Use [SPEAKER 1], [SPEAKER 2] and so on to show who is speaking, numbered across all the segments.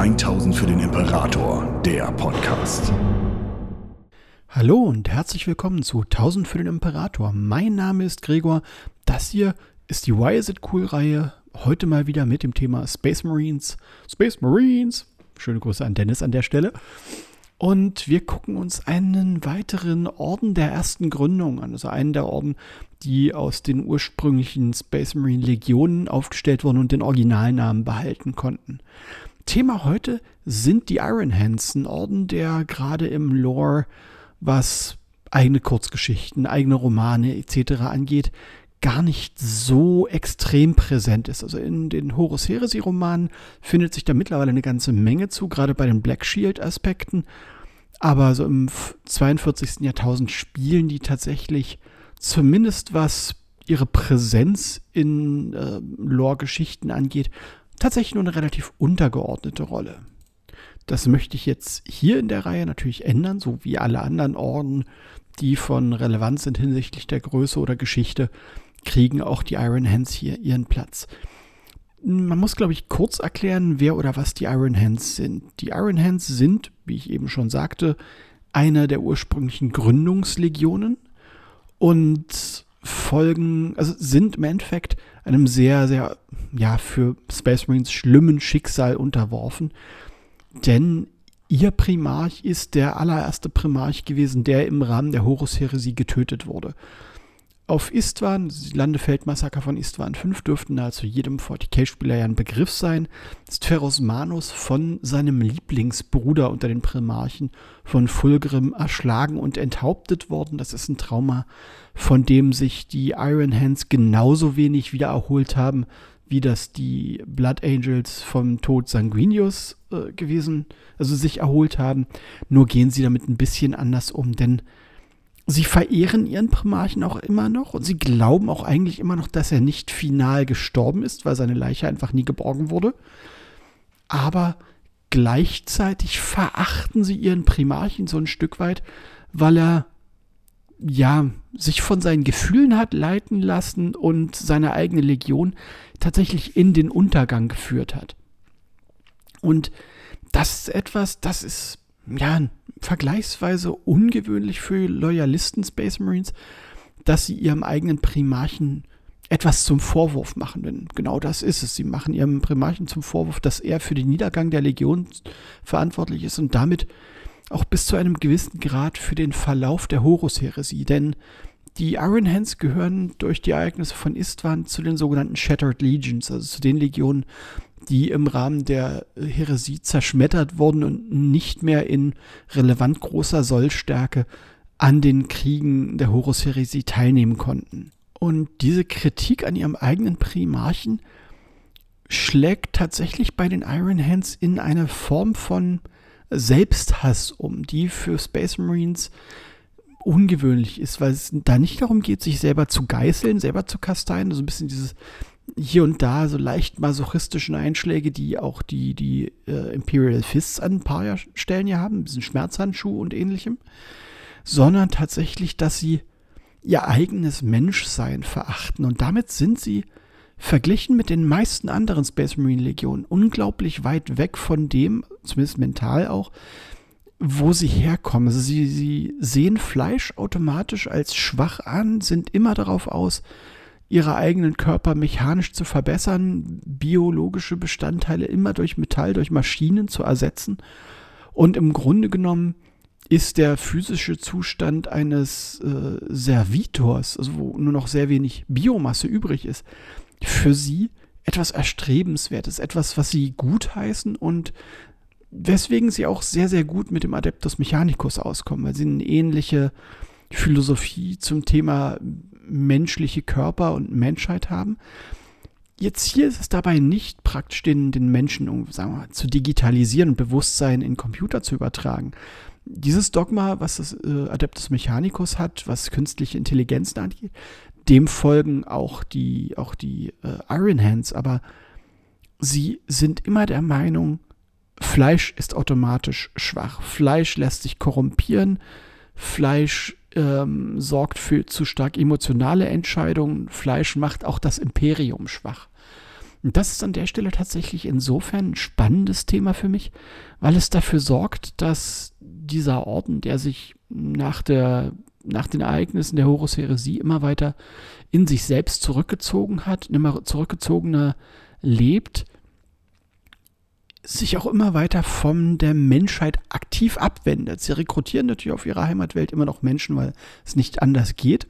[SPEAKER 1] 1000 für den Imperator, der Podcast.
[SPEAKER 2] Hallo und herzlich willkommen zu 1000 für den Imperator. Mein Name ist Gregor. Das hier ist die Why Is It Cool Reihe. Heute mal wieder mit dem Thema Space Marines. Space Marines. Schöne Grüße an Dennis an der Stelle. Und wir gucken uns einen weiteren Orden der ersten Gründung an. Also einen der Orden, die aus den ursprünglichen Space Marine Legionen aufgestellt wurden und den Originalnamen behalten konnten. Thema heute sind die Iron Hands, ein Orden, der gerade im Lore, was eigene Kurzgeschichten, eigene Romane etc. angeht, gar nicht so extrem präsent ist. Also in den Horus Heresy Romanen findet sich da mittlerweile eine ganze Menge zu, gerade bei den Black Shield Aspekten. Aber so im 42. Jahrtausend spielen die tatsächlich zumindest was ihre Präsenz in äh, Lore-Geschichten angeht, tatsächlich nur eine relativ untergeordnete Rolle. Das möchte ich jetzt hier in der Reihe natürlich ändern, so wie alle anderen Orden, die von Relevanz sind hinsichtlich der Größe oder Geschichte, kriegen auch die Iron Hands hier ihren Platz. Man muss, glaube ich, kurz erklären, wer oder was die Iron Hands sind. Die Iron Hands sind, wie ich eben schon sagte, einer der ursprünglichen Gründungslegionen und folgen, also sind im Endeffekt einem sehr, sehr, ja, für Space Marines schlimmen Schicksal unterworfen. Denn ihr Primarch ist der allererste Primarch gewesen, der im Rahmen der Horus-Heresie getötet wurde auf Istvan, das Landefeldmassaker von Istvan 5 dürften nahezu jedem 40k-Spieler ja ein Begriff sein, ist Feros Manus von seinem Lieblingsbruder unter den Primarchen von Fulgrim erschlagen und enthauptet worden. Das ist ein Trauma, von dem sich die Iron Hands genauso wenig wieder erholt haben, wie das die Blood Angels vom Tod Sanguinius äh, gewesen, also sich erholt haben. Nur gehen sie damit ein bisschen anders um, denn Sie verehren ihren Primarchen auch immer noch und sie glauben auch eigentlich immer noch, dass er nicht final gestorben ist, weil seine Leiche einfach nie geborgen wurde. Aber gleichzeitig verachten sie ihren Primarchen so ein Stück weit, weil er ja sich von seinen Gefühlen hat leiten lassen und seine eigene Legion tatsächlich in den Untergang geführt hat. Und das ist etwas, das ist ja, vergleichsweise ungewöhnlich für Loyalisten Space Marines, dass sie ihrem eigenen Primarchen etwas zum Vorwurf machen. Denn genau das ist es. Sie machen ihrem Primarchen zum Vorwurf, dass er für den Niedergang der Legion verantwortlich ist und damit auch bis zu einem gewissen Grad für den Verlauf der Horus-Heresie. Denn die Iron Hands gehören durch die Ereignisse von Istvan zu den sogenannten Shattered Legions, also zu den Legionen, die im Rahmen der Heresie zerschmettert wurden und nicht mehr in relevant großer Sollstärke an den Kriegen der Horus-Heresie teilnehmen konnten. Und diese Kritik an ihrem eigenen Primarchen schlägt tatsächlich bei den Iron Hands in eine Form von Selbsthass um, die für Space Marines ungewöhnlich ist, weil es da nicht darum geht, sich selber zu geißeln, selber zu kasteien, so ein bisschen dieses hier und da so leicht masochistischen Einschläge, die auch die, die äh, Imperial Fists an ein paar Stellen ja haben, diesen Schmerzhandschuh und ähnlichem, sondern tatsächlich, dass sie ihr eigenes Menschsein verachten. Und damit sind sie verglichen mit den meisten anderen Space Marine Legionen unglaublich weit weg von dem, zumindest mental auch, wo sie herkommen. Also sie, sie sehen Fleisch automatisch als schwach an, sind immer darauf aus, ihre eigenen Körper mechanisch zu verbessern, biologische Bestandteile immer durch Metall, durch Maschinen zu ersetzen. Und im Grunde genommen ist der physische Zustand eines äh, Servitors, also wo nur noch sehr wenig Biomasse übrig ist, für sie etwas Erstrebenswertes, etwas, was sie gutheißen und weswegen sie auch sehr, sehr gut mit dem Adeptus Mechanicus auskommen, weil sie eine ähnliche Philosophie zum Thema menschliche Körper und Menschheit haben. Jetzt hier ist es dabei nicht praktisch, den, den Menschen um, sagen wir mal, zu digitalisieren und Bewusstsein in Computer zu übertragen. Dieses Dogma, was das äh, Adeptus Mechanicus hat, was künstliche Intelligenz angeht, dem folgen auch die, auch die äh, Iron Hands, aber sie sind immer der Meinung, Fleisch ist automatisch schwach. Fleisch lässt sich korrumpieren. Fleisch ähm, sorgt für zu stark emotionale Entscheidungen. Fleisch macht auch das Imperium schwach. Und das ist an der Stelle tatsächlich insofern ein spannendes Thema für mich, weil es dafür sorgt, dass dieser Orden, der sich nach, der, nach den Ereignissen der Horus-Heresie immer weiter in sich selbst zurückgezogen hat, immer zurückgezogener lebt, sich auch immer weiter von der Menschheit aktiv abwendet. Sie rekrutieren natürlich auf ihrer Heimatwelt immer noch Menschen, weil es nicht anders geht.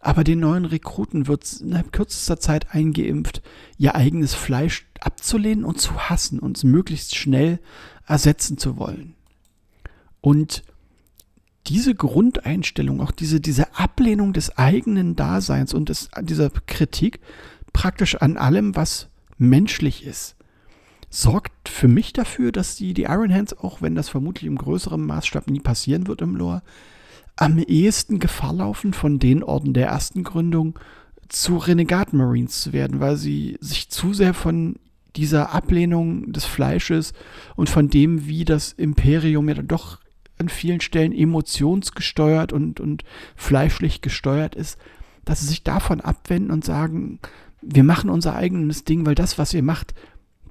[SPEAKER 2] Aber den neuen Rekruten wird innerhalb kürzester Zeit eingeimpft, ihr eigenes Fleisch abzulehnen und zu hassen und es möglichst schnell ersetzen zu wollen. Und diese Grundeinstellung, auch diese, diese Ablehnung des eigenen Daseins und des, dieser Kritik praktisch an allem, was menschlich ist, sorgt für mich dafür, dass die, die Iron Hands, auch wenn das vermutlich im größeren Maßstab nie passieren wird im Lore, am ehesten Gefahr laufen, von den Orden der ersten Gründung zu Renegade Marines zu werden, weil sie sich zu sehr von dieser Ablehnung des Fleisches und von dem, wie das Imperium ja doch an vielen Stellen emotionsgesteuert und, und fleischlich gesteuert ist, dass sie sich davon abwenden und sagen, wir machen unser eigenes Ding, weil das, was ihr macht,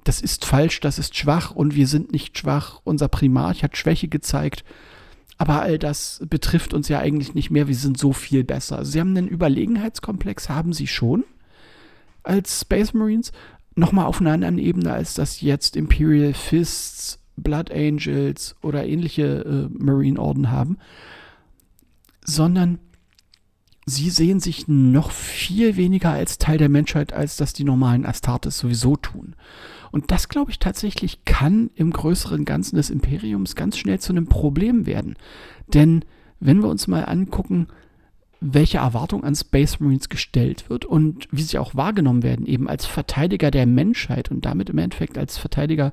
[SPEAKER 2] das ist falsch, das ist schwach und wir sind nicht schwach. Unser Primarch hat Schwäche gezeigt aber all das betrifft uns ja eigentlich nicht mehr. Wir sind so viel besser. Sie haben einen Überlegenheitskomplex, haben sie schon als Space Marines. Nochmal auf einer anderen Ebene, als das jetzt Imperial Fists, Blood Angels oder ähnliche äh, Marine-Orden haben. Sondern sie sehen sich noch viel weniger als Teil der Menschheit, als das die normalen Astartes sowieso tun. Und das, glaube ich, tatsächlich kann im größeren Ganzen des Imperiums ganz schnell zu einem Problem werden. Denn wenn wir uns mal angucken, welche Erwartung an Space Marines gestellt wird und wie sie auch wahrgenommen werden, eben als Verteidiger der Menschheit und damit im Endeffekt als Verteidiger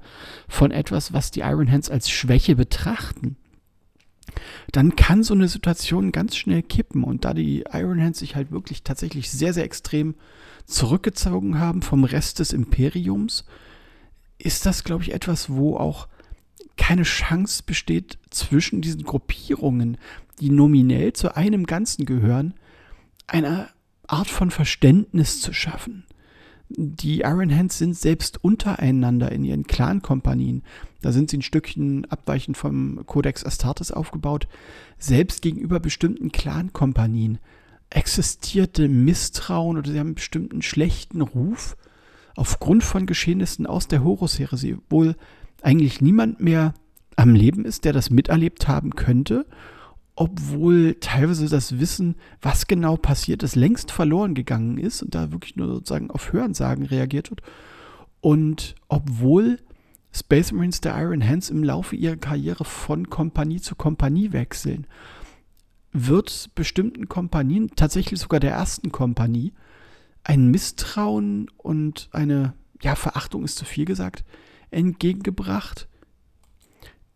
[SPEAKER 2] von etwas, was die Iron Hands als Schwäche betrachten, dann kann so eine Situation ganz schnell kippen. Und da die Iron Hands sich halt wirklich tatsächlich sehr, sehr extrem zurückgezogen haben vom Rest des Imperiums, ist das, glaube ich, etwas, wo auch keine Chance besteht zwischen diesen Gruppierungen, die nominell zu einem Ganzen gehören, eine Art von Verständnis zu schaffen. Die Iron Hands sind selbst untereinander in ihren Clan-Kompanien, da sind sie ein Stückchen abweichend vom Codex Astartes aufgebaut, selbst gegenüber bestimmten Clan-Kompanien existierte Misstrauen oder sie haben einen bestimmten schlechten Ruf aufgrund von Geschehnissen aus der Horus-Heresie wohl eigentlich niemand mehr am Leben ist, der das miterlebt haben könnte, obwohl teilweise das Wissen, was genau passiert ist, längst verloren gegangen ist und da wirklich nur sozusagen auf Hörensagen reagiert wird. Und obwohl Space Marines der Iron Hands im Laufe ihrer Karriere von Kompanie zu Kompanie wechseln, wird bestimmten Kompanien, tatsächlich sogar der ersten Kompanie, ein Misstrauen und eine, ja, Verachtung ist zu viel gesagt, entgegengebracht,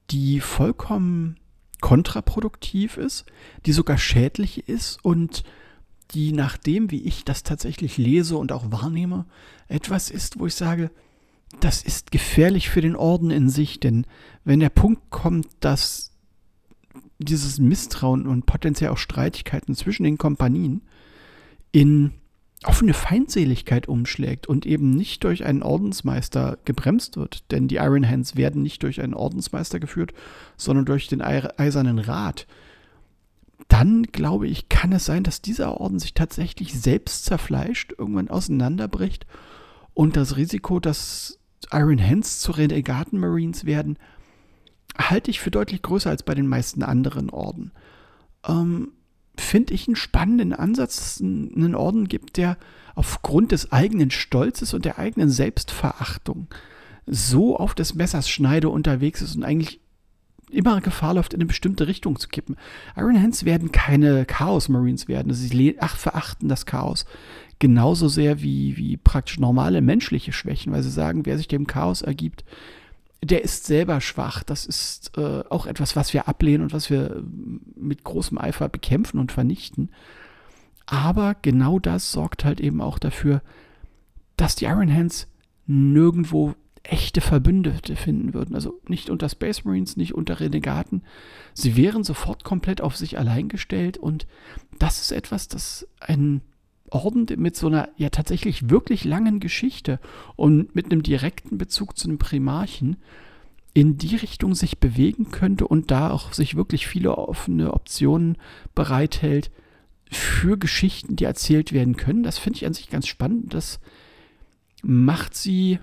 [SPEAKER 2] die vollkommen kontraproduktiv ist, die sogar schädlich ist und die nach dem, wie ich das tatsächlich lese und auch wahrnehme, etwas ist, wo ich sage, das ist gefährlich für den Orden in sich, denn wenn der Punkt kommt, dass dieses Misstrauen und potenziell auch Streitigkeiten zwischen den Kompanien in offene Feindseligkeit umschlägt und eben nicht durch einen Ordensmeister gebremst wird. Denn die Iron Hands werden nicht durch einen Ordensmeister geführt, sondern durch den Eisernen Rat. Dann, glaube ich, kann es sein, dass dieser Orden sich tatsächlich selbst zerfleischt, irgendwann auseinanderbricht und das Risiko, dass Iron Hands zu Renegaten Marines werden, halte ich für deutlich größer als bei den meisten anderen Orden. Ähm, finde ich einen spannenden Ansatz, dass es einen Orden gibt, der aufgrund des eigenen Stolzes und der eigenen Selbstverachtung so auf des Messers Schneide unterwegs ist und eigentlich immer Gefahr läuft, in eine bestimmte Richtung zu kippen. Iron Hands werden keine Chaos Marines werden. Sie ach, verachten das Chaos genauso sehr wie, wie praktisch normale menschliche Schwächen, weil sie sagen, wer sich dem Chaos ergibt, der ist selber schwach. Das ist äh, auch etwas, was wir ablehnen und was wir mit großem Eifer bekämpfen und vernichten. Aber genau das sorgt halt eben auch dafür, dass die Iron Hands nirgendwo echte Verbündete finden würden. Also nicht unter Space Marines, nicht unter Renegaten. Sie wären sofort komplett auf sich allein gestellt und das ist etwas, das einen Orden mit so einer ja tatsächlich wirklich langen Geschichte und mit einem direkten Bezug zu einem Primarchen in die Richtung sich bewegen könnte und da auch sich wirklich viele offene Optionen bereithält für Geschichten, die erzählt werden können. Das finde ich an sich ganz spannend. Das macht sie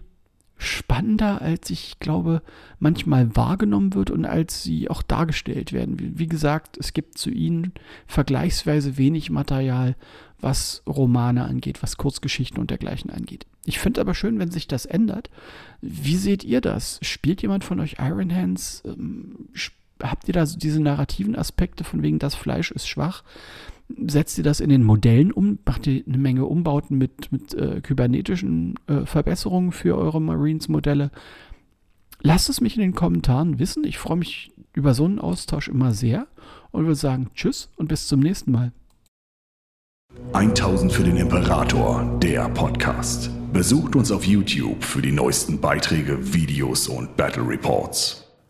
[SPEAKER 2] spannender, als ich glaube, manchmal wahrgenommen wird und als sie auch dargestellt werden. Wie, wie, gesagt, es gibt zu ihnen vergleichsweise wenig Material, was Romane angeht, was Kurzgeschichten und dergleichen angeht. Ich finde aber schön, wenn sich das ändert. Wie seht ihr das? Spielt jemand von euch Iron Hands? Ähm, habt ihr da so diese narrativen Aspekte von wegen, das Fleisch ist schwach? setzt ihr das in den Modellen um, macht ihr eine Menge Umbauten mit, mit äh, kybernetischen äh, Verbesserungen für eure Marines-Modelle. Lasst es mich in den Kommentaren wissen. Ich freue mich über so einen Austausch immer sehr und würde sagen Tschüss und bis zum nächsten Mal.
[SPEAKER 1] 1000 für den Imperator, der Podcast. Besucht uns auf YouTube für die neuesten Beiträge, Videos und Battle Reports.